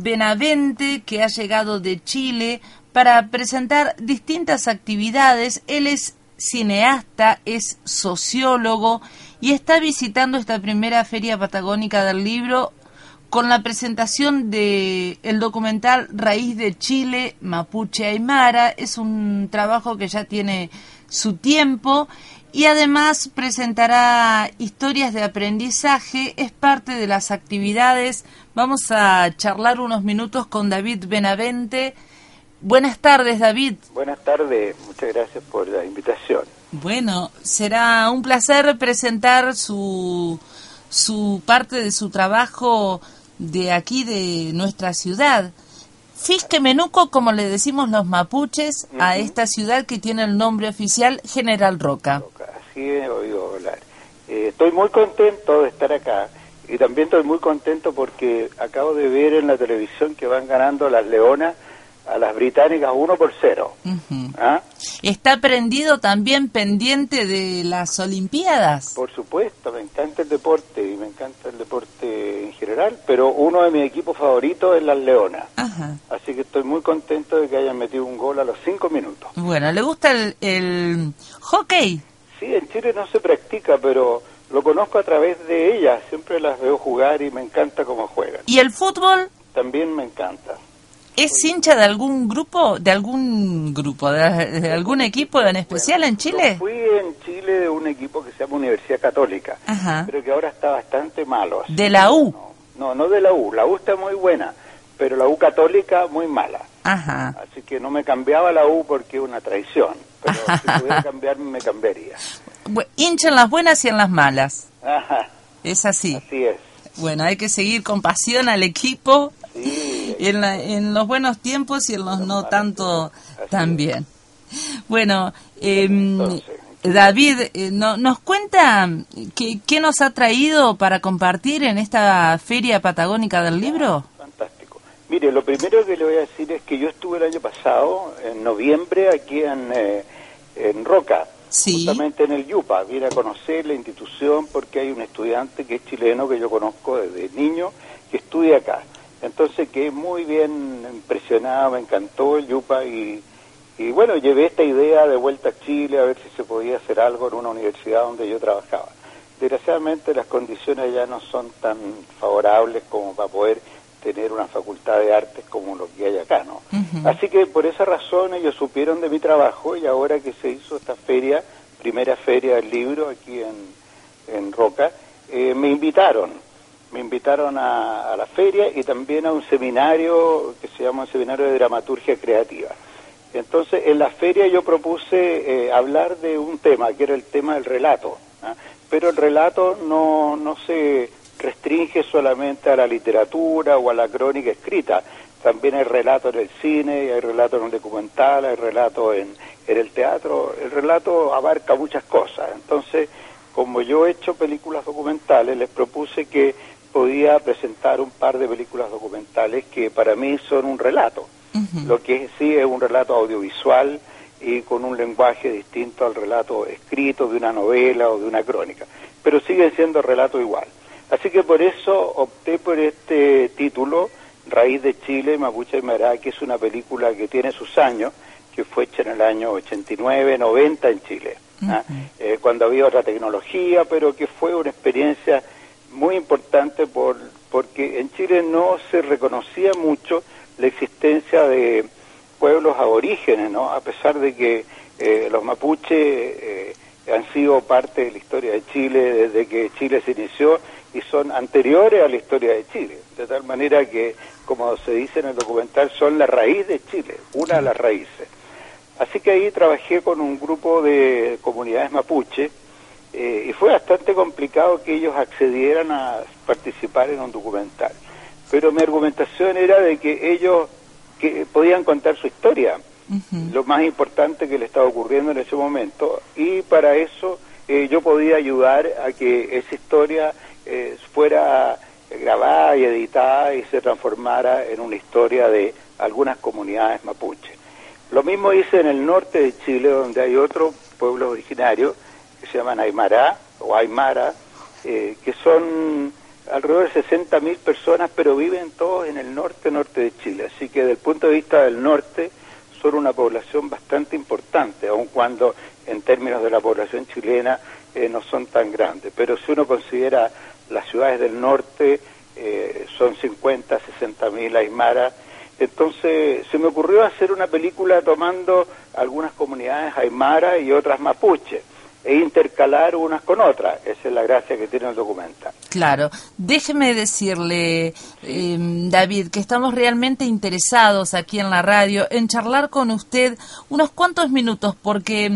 Benavente, que ha llegado de Chile para presentar distintas actividades. Él es cineasta, es sociólogo y está visitando esta primera feria patagónica del libro con la presentación de el documental Raíz de Chile, Mapuche Aymara. Es un trabajo que ya tiene su tiempo y además presentará historias de aprendizaje, es parte de las actividades. Vamos a charlar unos minutos con David Benavente. Buenas tardes, David. Buenas tardes, muchas gracias por la invitación. Bueno, será un placer presentar su, su parte de su trabajo de aquí, de nuestra ciudad. Fisque Menuco, como le decimos los mapuches, a esta ciudad que tiene el nombre oficial General Roca. Así he oído hablar. Eh, estoy muy contento de estar acá y también estoy muy contento porque acabo de ver en la televisión que van ganando las leonas a las británicas uno por cero. ¿Ah? ¿Está prendido también pendiente de las Olimpiadas? Por supuesto, me encanta el deporte y me encanta el deporte en general, pero uno de mis equipos favoritos es las Leonas. Así que estoy muy contento de que hayan metido un gol a los cinco minutos. Bueno, ¿le gusta el, el hockey? Sí, en Chile no se practica, pero lo conozco a través de ellas. Siempre las veo jugar y me encanta cómo juegan. ¿Y el fútbol? También me encanta. ¿Es hincha de algún grupo, de algún grupo, de, algún equipo en especial en Chile? fui en Chile de un equipo que se llama Universidad Católica, pero que ahora está bastante malo. ¿De la U? No, no, de la U. La U está muy buena, pero la U Católica muy mala. Ajá. Así que no me cambiaba la U porque es una traición, pero si pudiera cambiarme, me cambiaría. hincha en las buenas y en las malas. Ajá. Es así. Así es. Bueno, hay que seguir con pasión al equipo en, en, los buenos tiempos y en los no tanto también. Bueno, em, David, eh, no, ¿nos cuenta qué, qué, nos ha traído para compartir en esta feria patagónica del libro? Mire, lo primero que le voy a decir es que yo estuve el año pasado, en noviembre, aquí en, eh, en Roca, justamente en el Yupa. Vine a conocer la institución porque hay un estudiante que es chileno que yo conozco desde niño que estudia acá. Entonces quedé muy bien impresionado, me encantó el Yupa y, y bueno, llevé esta idea de vuelta a Chile a ver si se podía hacer algo en una universidad donde yo trabajaba. Desgraciadamente las condiciones ya no son tan favorables como para poder tener una facultad de artes como lo que hay acá, ¿no? Así que por esa razón ellos supieron de mi trabajo y ahora que se hizo esta feria, primera feria del libro aquí en, en Roca, eh, me invitaron me invitaron a, la feria y también a un seminario que se llama un seminario de dramaturgia creativa. Entonces, en la feria yo propuse eh, hablar de un tema, que era el tema del relato, ¿ah? pero el relato no, no se restringe solamente a la literatura o a la crónica escrita, también hay relato en el cine, hay relato en el documental, hay relato en, en el teatro, el relato abarca muchas cosas, entonces, como yo he hecho películas documentales, les propuse que podía presentar un par de películas documentales que para mí son un relato. Lo que sí es un relato audiovisual y con un lenguaje distinto al relato escrito de una novela o de una crónica, pero sigue siendo relato igual. Así que por eso opté por este título, Raíz de Chile, Mapuche y Mará, que es una película que tiene sus años, que fue hecha en el año 89, 90 en Chile, ¿ah? eh, cuando había otra tecnología, pero que fue una experiencia muy importante por, porque en Chile no se reconocía mucho la existencia de pueblos aborígenes, ¿no? A pesar de que eh, los mapuches eh, han sido parte de la historia de Chile desde que Chile se inició y son anteriores a la historia de Chile, de tal manera que, como se dice en el documental, son la raíz de Chile, una de las raíces. Así que ahí trabajé con un grupo de comunidades mapuche, eh, y fue bastante complicado que ellos accedieran a participar en un documental. Pero mi argumentación era de que ellos que podían contar su historia, lo más importante que le estaba ocurriendo en ese momento, y para eso eh, yo podía ayudar a que esa historia eh, fuera grabada y editada y se transformara en una historia de algunas comunidades mapuche. Lo mismo hice en el norte de Chile, donde hay otro pueblo originario que se llaman Aymara o Aymara, eh, que son alrededor de 60.000 personas, pero viven todos en el norte-norte de Chile. Así que desde el punto de vista del norte son una población bastante importante, aun cuando en términos de la población chilena eh, no son tan grandes. Pero si uno considera las ciudades del norte, eh, son 50, 60 mil aymaras. Entonces se me ocurrió hacer una película tomando algunas comunidades aymara y otras mapuche e intercalar unas con otras. Esa es la gracia que tiene el documental. Claro. Déjeme decirle, em, David, que estamos realmente interesados aquí en la radio en charlar con usted unos cuantos minutos, porque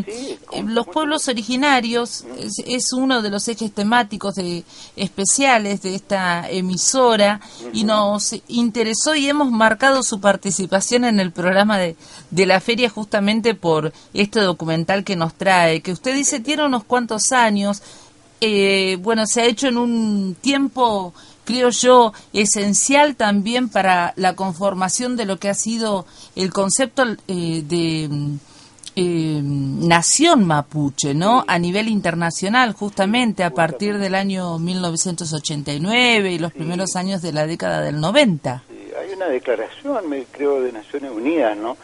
em, los pueblos originarios es, uno de los ejes temáticos de, especiales de esta emisora y nos interesó y hemos marcado su participación en el programa de, de la feria justamente por este documental que nos trae, que usted dice tiene unos cuantos años, eh, bueno, se ha hecho en un tiempo, creo yo, esencial también para la conformación de lo que ha sido el concepto eh, de eh, nación mapuche, ¿no? A nivel internacional, justamente a partir del año 1989 y los primeros años de la década del 90. hay una declaración, me creo, de Naciones Unidas, ¿no?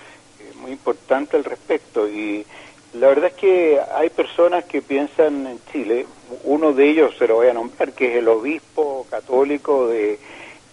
muy importante al respecto y la verdad es que hay personas que piensan en Chile, uno de ellos se lo voy a nombrar, que es el obispo católico de,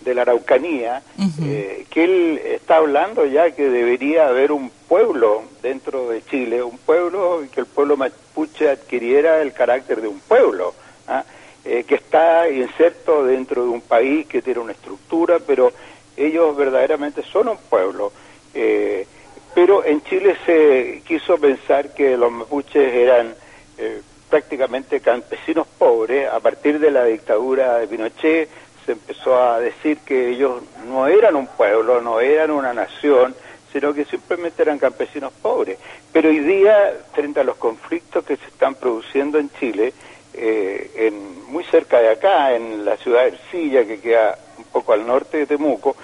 la Araucanía, eh, que él está hablando ya que debería haber un pueblo dentro de Chile, un pueblo, que el pueblo mapuche adquiriera el carácter de un pueblo, ¿ah? eh, que está inserto dentro de un país que tiene una estructura, pero ellos verdaderamente son un pueblo. Eh, pero en Chile se quiso pensar que los mapuches eran eh, prácticamente campesinos pobres. A partir de la dictadura de Pinochet se empezó a decir que ellos no eran un pueblo, no eran una nación, sino que simplemente eran campesinos pobres. Pero hoy día, frente a los conflictos que se están produciendo en Chile, eh, en, muy cerca de acá, en la ciudad de Ercilla, que queda poco al norte de Temuco,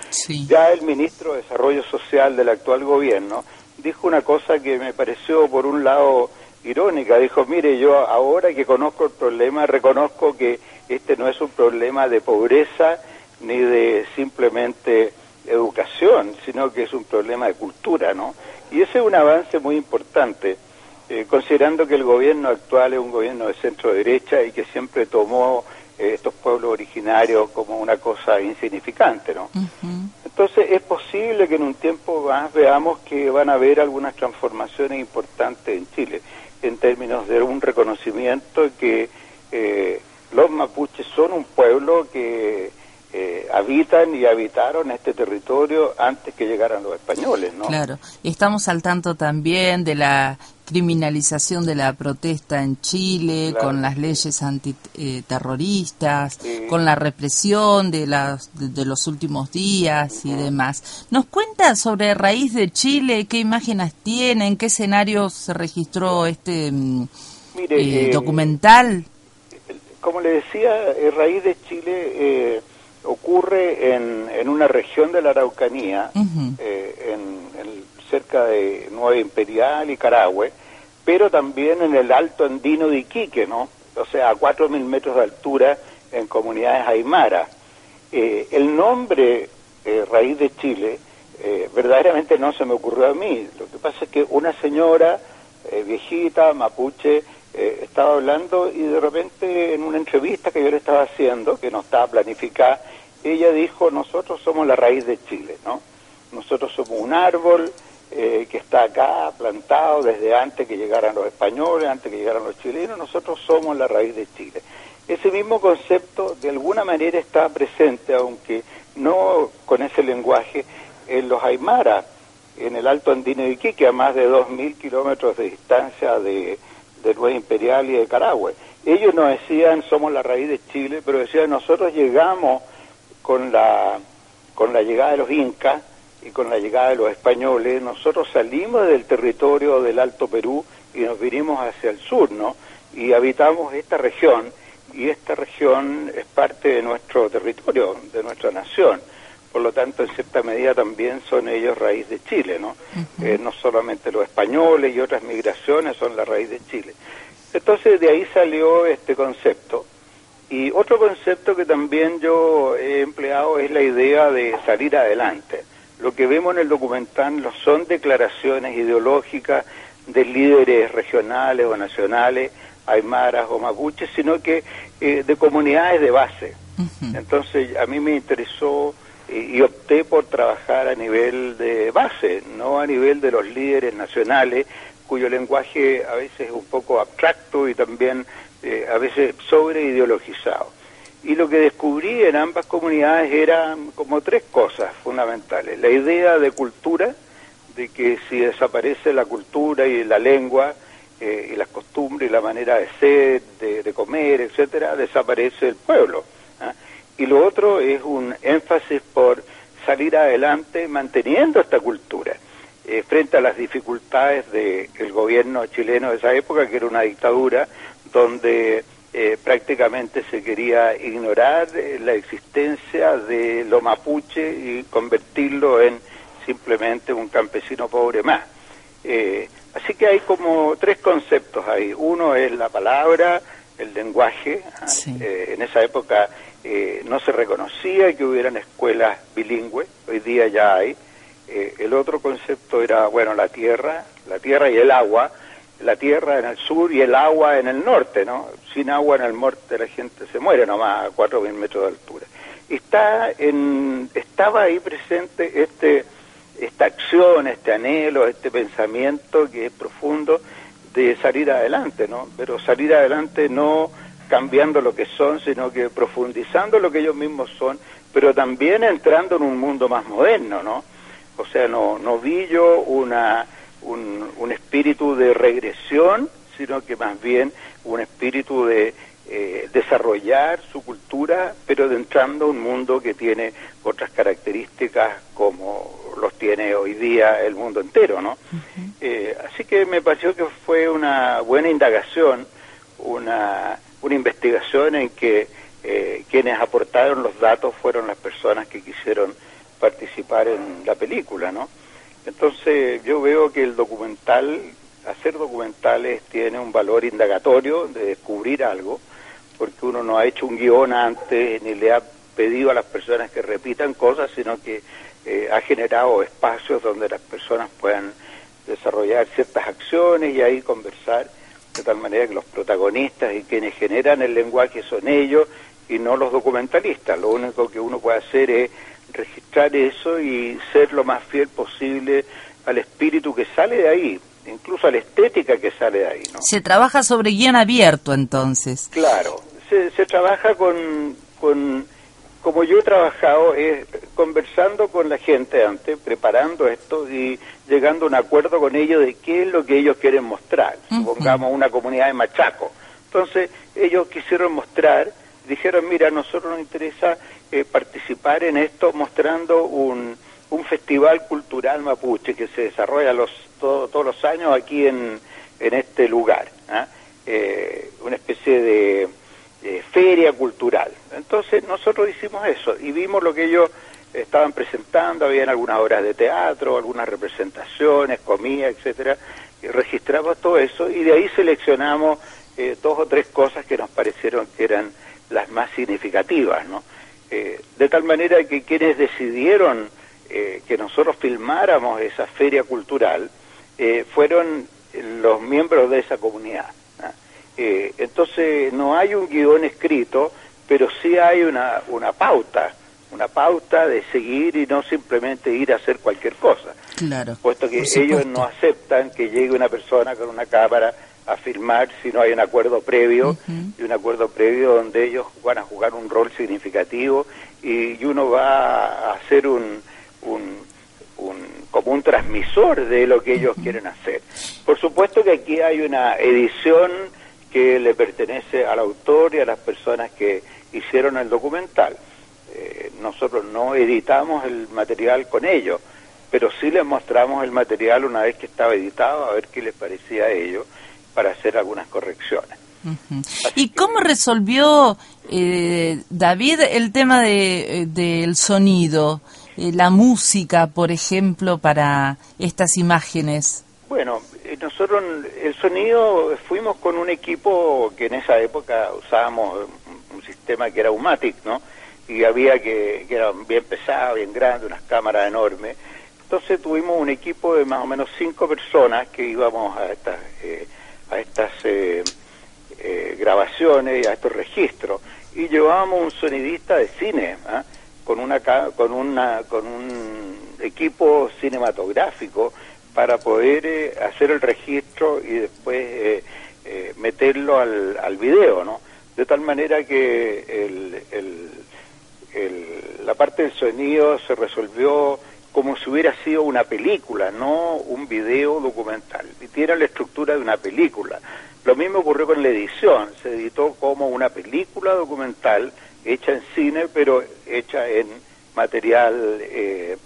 ya el ministro de Desarrollo Social del actual gobierno dijo una cosa que me pareció, por un lado, irónica. Dijo, mire, yo ahora que conozco el problema, reconozco que este no es un problema de pobreza ni de simplemente educación, sino que es un problema de cultura, ¿no? Y ese es un avance muy importante eh, considerando que el gobierno actual es un gobierno de centro derecha y que siempre tomó estos pueblos originarios como una cosa insignificante, ¿no? Entonces es posible que en un tiempo más veamos que van a haber algunas transformaciones importantes en Chile en términos de un reconocimiento que eh, los mapuches son un pueblo que habitan y habitaron este territorio antes que llegaran los españoles, ¿no? Claro, estamos al tanto también de la criminalización de la protesta en Chile, con las leyes antiterroristas, con la represión de, las, de, los últimos días y demás. ¿Nos cuenta sobre Raíz de Chile? ¿Qué imágenes tiene? ¿En qué escenario se registró este mm, eh, eh, documental? Como le decía, eh, Raíz de Chile ocurre en, en, una región de la Araucanía, en, en cerca de Nueva Imperial y Carahue, pero también en el Alto Andino de Iquique, ¿no? O sea, a 4.000 metros de altura en comunidades aymaras. Eh, el nombre eh, Raíz de Chile eh, verdaderamente no se me ocurrió a mí. Lo que pasa es que una señora viejita, mapuche, estaba hablando y de repente en una entrevista que yo le estaba haciendo, que no estaba planificada, ella dijo, nosotros somos la raíz de Chile, ¿no? Nosotros somos un árbol eh, que está acá plantado desde antes que llegaran los españoles, antes que llegaran los chilenos, nosotros somos la raíz de Chile. Ese mismo concepto de alguna manera está presente, aunque no con ese lenguaje, en los Aymara, en el Alto Andino de Iquique, a más de 2.000 kilómetros de distancia de, de Nueva Imperial y de Carahue. Ellos nos decían, somos la raíz de Chile, pero decían, nosotros llegamos con la, con la llegada de los incas, y con la llegada de los españoles, nosotros salimos del territorio del Alto Perú y nos vinimos hacia el sur, ¿no? Y habitamos esta región, y esta región es parte de nuestro territorio, de nuestra nación. Por lo tanto, en cierta medida también son ellos raíz de Chile, ¿no? Eh, no solamente los españoles y otras migraciones son la raíz de Chile. Entonces, de ahí salió este concepto. Y otro concepto que también yo he empleado es la idea de salir adelante lo que vemos en el documental no son declaraciones ideológicas de líderes regionales o nacionales, aymaras o mapuches, sino que eh, de comunidades de base. Entonces a mí me interesó eh, y opté por trabajar a nivel de base, no a nivel de los líderes nacionales, cuyo lenguaje a veces es un poco abstracto y también eh, a veces sobre ideologizado y lo que descubrí en ambas comunidades eran como tres cosas fundamentales. La idea de cultura, de que si desaparece la cultura y la lengua eh, y las costumbres y la manera de ser, de, comer, etcétera, desaparece el pueblo. ¿ah? Y lo otro es un énfasis por salir adelante manteniendo esta cultura eh, frente a las dificultades del gobierno chileno de esa época, que era una dictadura donde eh, prácticamente se quería ignorar eh, la existencia de lo mapuche y convertirlo en simplemente un campesino pobre más. Eh, así que hay como tres conceptos ahí. Uno es la palabra, el lenguaje. ¿ah? en esa época no se reconocía que hubieran escuelas bilingües, hoy día ya hay. el otro concepto era, bueno, la tierra, la tierra y el agua, la tierra en el sur y el agua en el norte, ¿no? Sin agua en el norte la gente se muere nomás a 4.000 metros de altura. Está en, estaba ahí presente este, esta acción, este anhelo, este pensamiento que es profundo de salir adelante, ¿no? Pero salir adelante no cambiando lo que son, sino que profundizando lo que ellos mismos son, pero también entrando en un mundo más moderno, ¿no? O sea, no, no vi yo una un, espíritu de regresión, sino que más bien un espíritu de eh, desarrollar su cultura, pero de entrando a un mundo que tiene otras características como los tiene hoy día el mundo entero, ¿no? Eh, así que me pareció que fue una buena indagación, una, una investigación en que eh, quienes aportaron los datos fueron las personas que quisieron participar en la película, ¿no? Entonces yo veo que el documental, hacer documentales tiene un valor indagatorio de descubrir algo, porque uno no ha hecho un guion antes ni le ha pedido a las personas que repitan cosas, sino que eh, ha generado espacios donde las personas puedan desarrollar ciertas acciones y ahí conversar, de tal manera que los protagonistas y quienes generan el lenguaje son ellos y no los documentalistas. Lo único que uno puede hacer es registrar eso y ser lo más fiel posible al espíritu que sale de ahí, incluso a la estética que sale de ahí. ¿no? Se trabaja sobre guion abierto entonces. Claro, se, se trabaja con, con, como yo he trabajado, es conversando con la gente antes, preparando esto y llegando a un acuerdo con ellos de qué es lo que ellos quieren mostrar. Supongamos una comunidad de Machaco. Entonces ellos quisieron mostrar, dijeron, mira, a nosotros nos interesa eh, participar en esto mostrando un, un festival cultural mapuche que se desarrolla los, todos los años aquí en, en este lugar, ¿ah? eh, una especie de, feria cultural. Entonces nosotros hicimos eso y vimos lo que ellos estaban presentando, habían algunas obras de teatro, algunas representaciones, comida, etcétera, y registramos todo eso y de ahí seleccionamos eh, dos o tres cosas que nos parecieron que eran las más significativas, ¿no? Eh, de tal manera que quienes decidieron eh, que nosotros filmáramos esa feria cultural eh, fueron los miembros de esa comunidad. ¿ah? entonces no hay un guion escrito, pero sí hay una, una pauta, una pauta de seguir y no simplemente ir a hacer cualquier cosa. Claro. Puesto que ellos no aceptan que llegue una persona con una cámara a firmar si no hay un acuerdo previo y un acuerdo previo donde ellos van a jugar un rol significativo y, uno va a ser un, un, como un transmisor de lo que ellos quieren hacer. Por supuesto que aquí hay una edición que le pertenece al autor y a las personas que hicieron el documental. Eh, nosotros no editamos el material con ellos, pero sí les mostramos el material una vez que estaba editado, a ver qué les parecía a ellos, para hacer algunas correcciones. ¿Y cómo resolvió eh, David el tema de, eh, del sonido, eh, la música, por ejemplo, para estas imágenes? Bueno, nosotros el sonido fuimos con un equipo que en esa época usábamos un sistema que era Umatic, ¿no? Y había que, que era bien pesado, bien grande, unas cámaras enormes. Entonces tuvimos un equipo de más o menos cinco personas que íbamos a estas, a estas eh, grabaciones y a estos registros y llevábamos un sonidista de cine ¿ah? con una con una con un equipo cinematográfico para poder eh, hacer el registro y después eh, meterlo al, al video no de tal manera que el, la parte del sonido se resolvió como si hubiera sido una película, no un video documental. Y tiene la estructura de una película. Lo mismo ocurrió con la edición, se editó como una película documental hecha en cine, pero hecha en material eh,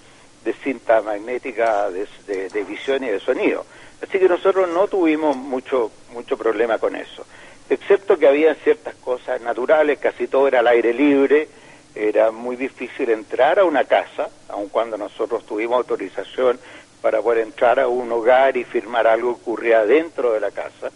de cinta magnética de, de, visión y de sonido. Así que nosotros no tuvimos mucho, mucho problema con eso, excepto que había ciertas cosas naturales, casi todo era al aire libre, era muy difícil entrar a una casa, aun cuando nosotros tuvimos autorización para poder entrar a un hogar y firmar algo que ocurría dentro de la casa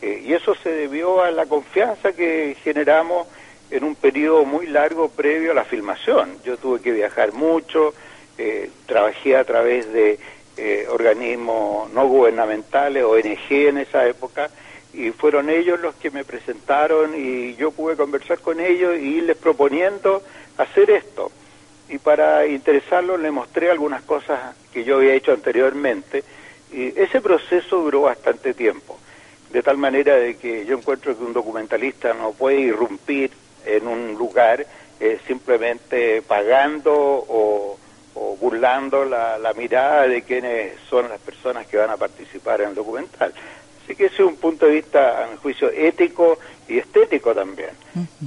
eh, y eso se debió a la confianza que generamos en un periodo muy largo previo a la filmación. Yo tuve que viajar mucho, eh, trabajé a través de eh, organismos no gubernamentales, ONG en esa época, y fueron ellos los que me presentaron y yo pude conversar con ellos y irles proponiendo hacer esto. Y para interesarlos les mostré algunas cosas que yo había hecho anteriormente y ese proceso duró bastante tiempo de tal manera de que yo encuentro que un documentalista no puede irrumpir en un lugar eh, simplemente pagando o, burlando la, mirada de quienes son las personas que van a participar en el documental. Así que ese es un punto de vista, a mi juicio, ético y estético también,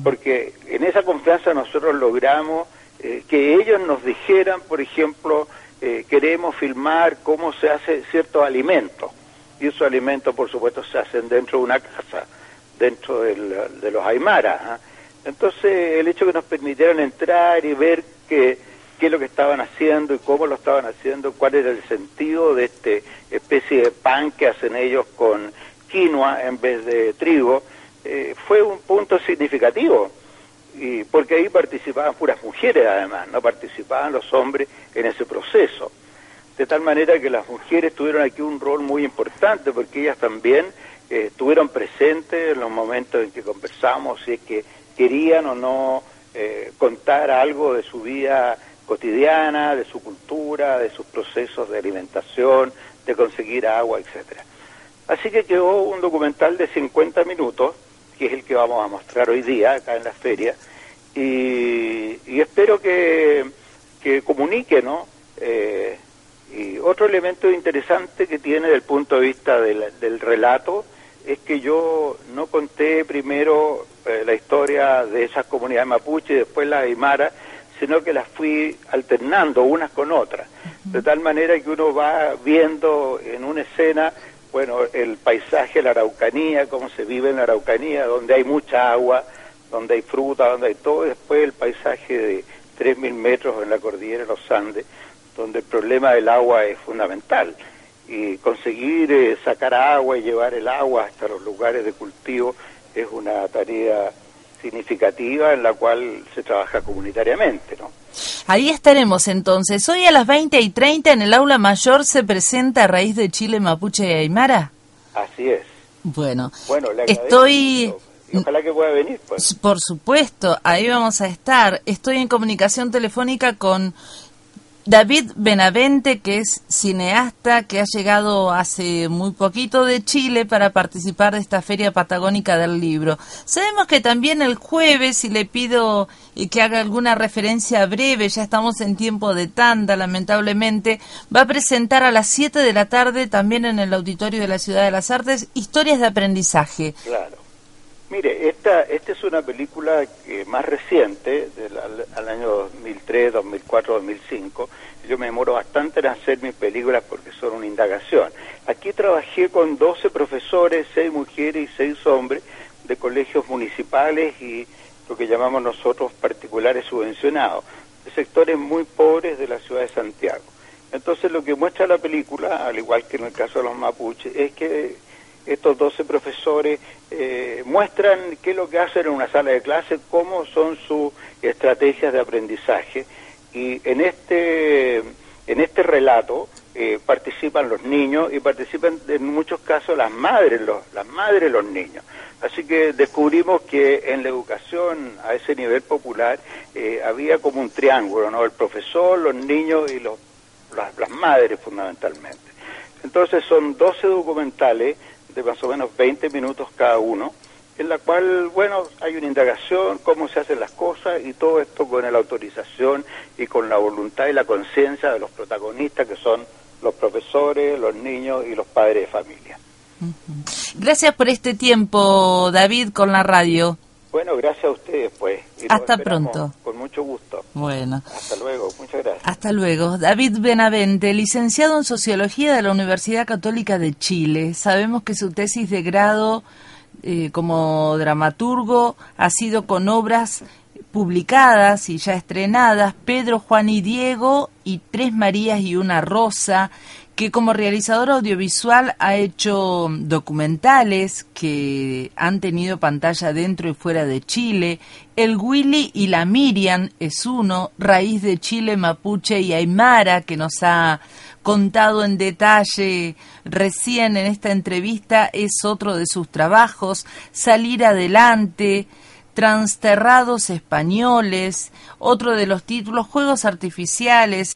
porque en esa confianza nosotros logramos eh, que ellos nos dijeran, por ejemplo, eh, queremos filmar cómo se hace ciertos alimentos y esos alimentos, por supuesto, se hacen dentro de una casa, dentro de los aymaras. ¿ah? Entonces, el hecho que nos permitieran entrar y ver qué, qué es lo que estaban haciendo y cómo lo estaban haciendo, cuál era el sentido de este especie de pan que hacen ellos con quinoa en vez de trigo, eh, fue un punto significativo. Y porque ahí participaban puras mujeres además, no participaban los hombres en ese proceso de tal manera que las mujeres tuvieron aquí un rol muy importante porque ellas también eh, estuvieron presentes en los momentos en que conversamos, si es que querían o no eh, contar algo de su vida cotidiana, de su cultura, de sus procesos de alimentación, de conseguir agua, etcétera. Así que quedó un documental de 50 minutos, que es el que vamos a mostrar hoy día acá en la feria, y, espero que, que comunique, ¿no? Eh, y otro elemento interesante que tiene desde el punto de vista del, relato es que yo no conté primero eh, la historia de esas comunidades mapuche y después la aymara, sino que las fui alternando unas con otras, de tal manera que uno va viendo en una escena, bueno, el paisaje, la Araucanía, cómo se vive en la Araucanía, donde hay mucha agua, donde hay fruta, donde hay todo, y después el paisaje de 3.000 metros en la cordillera de los Andes, donde el problema del agua es fundamental. Y conseguir eh, sacar agua y llevar el agua hasta los lugares de cultivo es una tarea significativa en la cual se trabaja comunitariamente, ¿no? Ahí estaremos entonces. Hoy a las 20 y 30 en el aula mayor se presenta a raíz de Chile, Mapuche y Aymara. Así es. Bueno, bueno estoy... ojalá que pueda venir. Pues. Por supuesto, ahí vamos a estar. Estoy en comunicación telefónica con David Benavente, que es cineasta, que ha llegado hace muy poquito de Chile para participar de esta Feria Patagónica del Libro. Sabemos que también el jueves, si le pido eh, que haga alguna referencia breve, ya estamos en tiempo de tanda, lamentablemente, va a presentar a las 7 de la tarde, también en el Auditorio de la Ciudad de las Artes, Historias de Aprendizaje. Claro. Mire, esta, esta es una película más reciente, del, al, año 2003, 2004, 2005. Yo me demoro bastante en hacer mis películas porque son una indagación. Aquí trabajé con 12 profesores, 6 mujeres y 6 hombres de colegios municipales y lo que llamamos nosotros particulares subvencionados, de sectores muy pobres de la ciudad de Santiago. Entonces lo que muestra la película, al igual que en el caso de los mapuches, es que estos 12 profesores eh, muestran qué es lo que hacen en una sala de clase, cómo son sus estrategias de aprendizaje y en este en este relato eh, participan los niños y participan en muchos casos las madres, los, las madres los niños. Así que descubrimos que en la educación a ese nivel popular eh, había como un triángulo, ¿no? El profesor, los niños y los, las, las madres fundamentalmente. Entonces son 12 documentales de más o menos 20 minutos cada uno, en la cual, bueno, hay una indagación, cómo se hacen las cosas y todo esto con la autorización y con la voluntad y la conciencia de los protagonistas que son los profesores, los niños y los padres de familia. Gracias por este tiempo, David, con la radio. Bueno, gracias a ustedes, pues. Hasta pronto. Con mucho gusto. Bueno. Hasta luego, muchas gracias. Hasta luego. David Benavente, licenciado en Sociología de la Universidad Católica de Chile. Sabemos que su tesis de grado eh, como dramaturgo ha sido con obras publicadas y ya estrenadas, Pedro, Juan y Diego y Tres Marías y una Rosa, que como realizador audiovisual ha hecho documentales que han tenido pantalla dentro y fuera de Chile. El Willy y la Miriam es uno, Raíz de Chile, Mapuche y Aymara, que nos ha contado en detalle recién en esta entrevista, es otro de sus trabajos. Salir adelante, Transterrados Españoles, otro de los títulos, Juegos Artificiales.